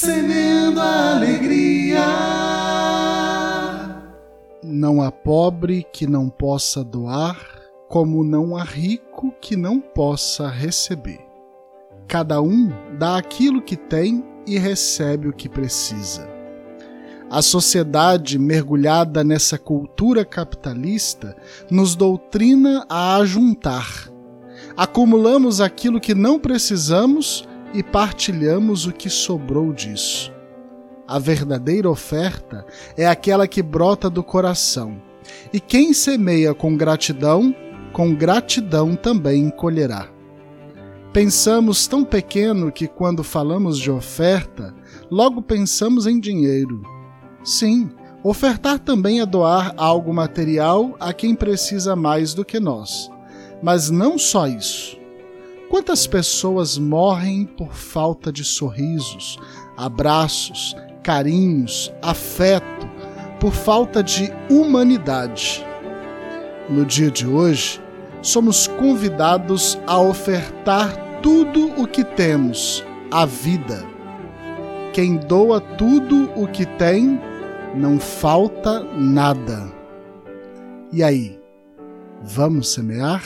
semeando a alegria. Não há pobre que não possa doar, como não há rico que não possa receber. Cada um dá aquilo que tem e recebe o que precisa. A sociedade mergulhada nessa cultura capitalista nos doutrina a ajuntar. Acumulamos aquilo que não precisamos e partilhamos o que sobrou disso. A verdadeira oferta é aquela que brota do coração, e quem semeia com gratidão, com gratidão também colherá. Pensamos tão pequeno que, quando falamos de oferta, logo pensamos em dinheiro. Sim, ofertar também é doar algo material a quem precisa mais do que nós. Mas não só isso. Quantas pessoas morrem por falta de sorrisos, abraços, carinhos, afeto, por falta de humanidade? No dia de hoje, somos convidados a ofertar tudo o que temos, a vida. Quem doa tudo o que tem, não falta nada. E aí, vamos semear?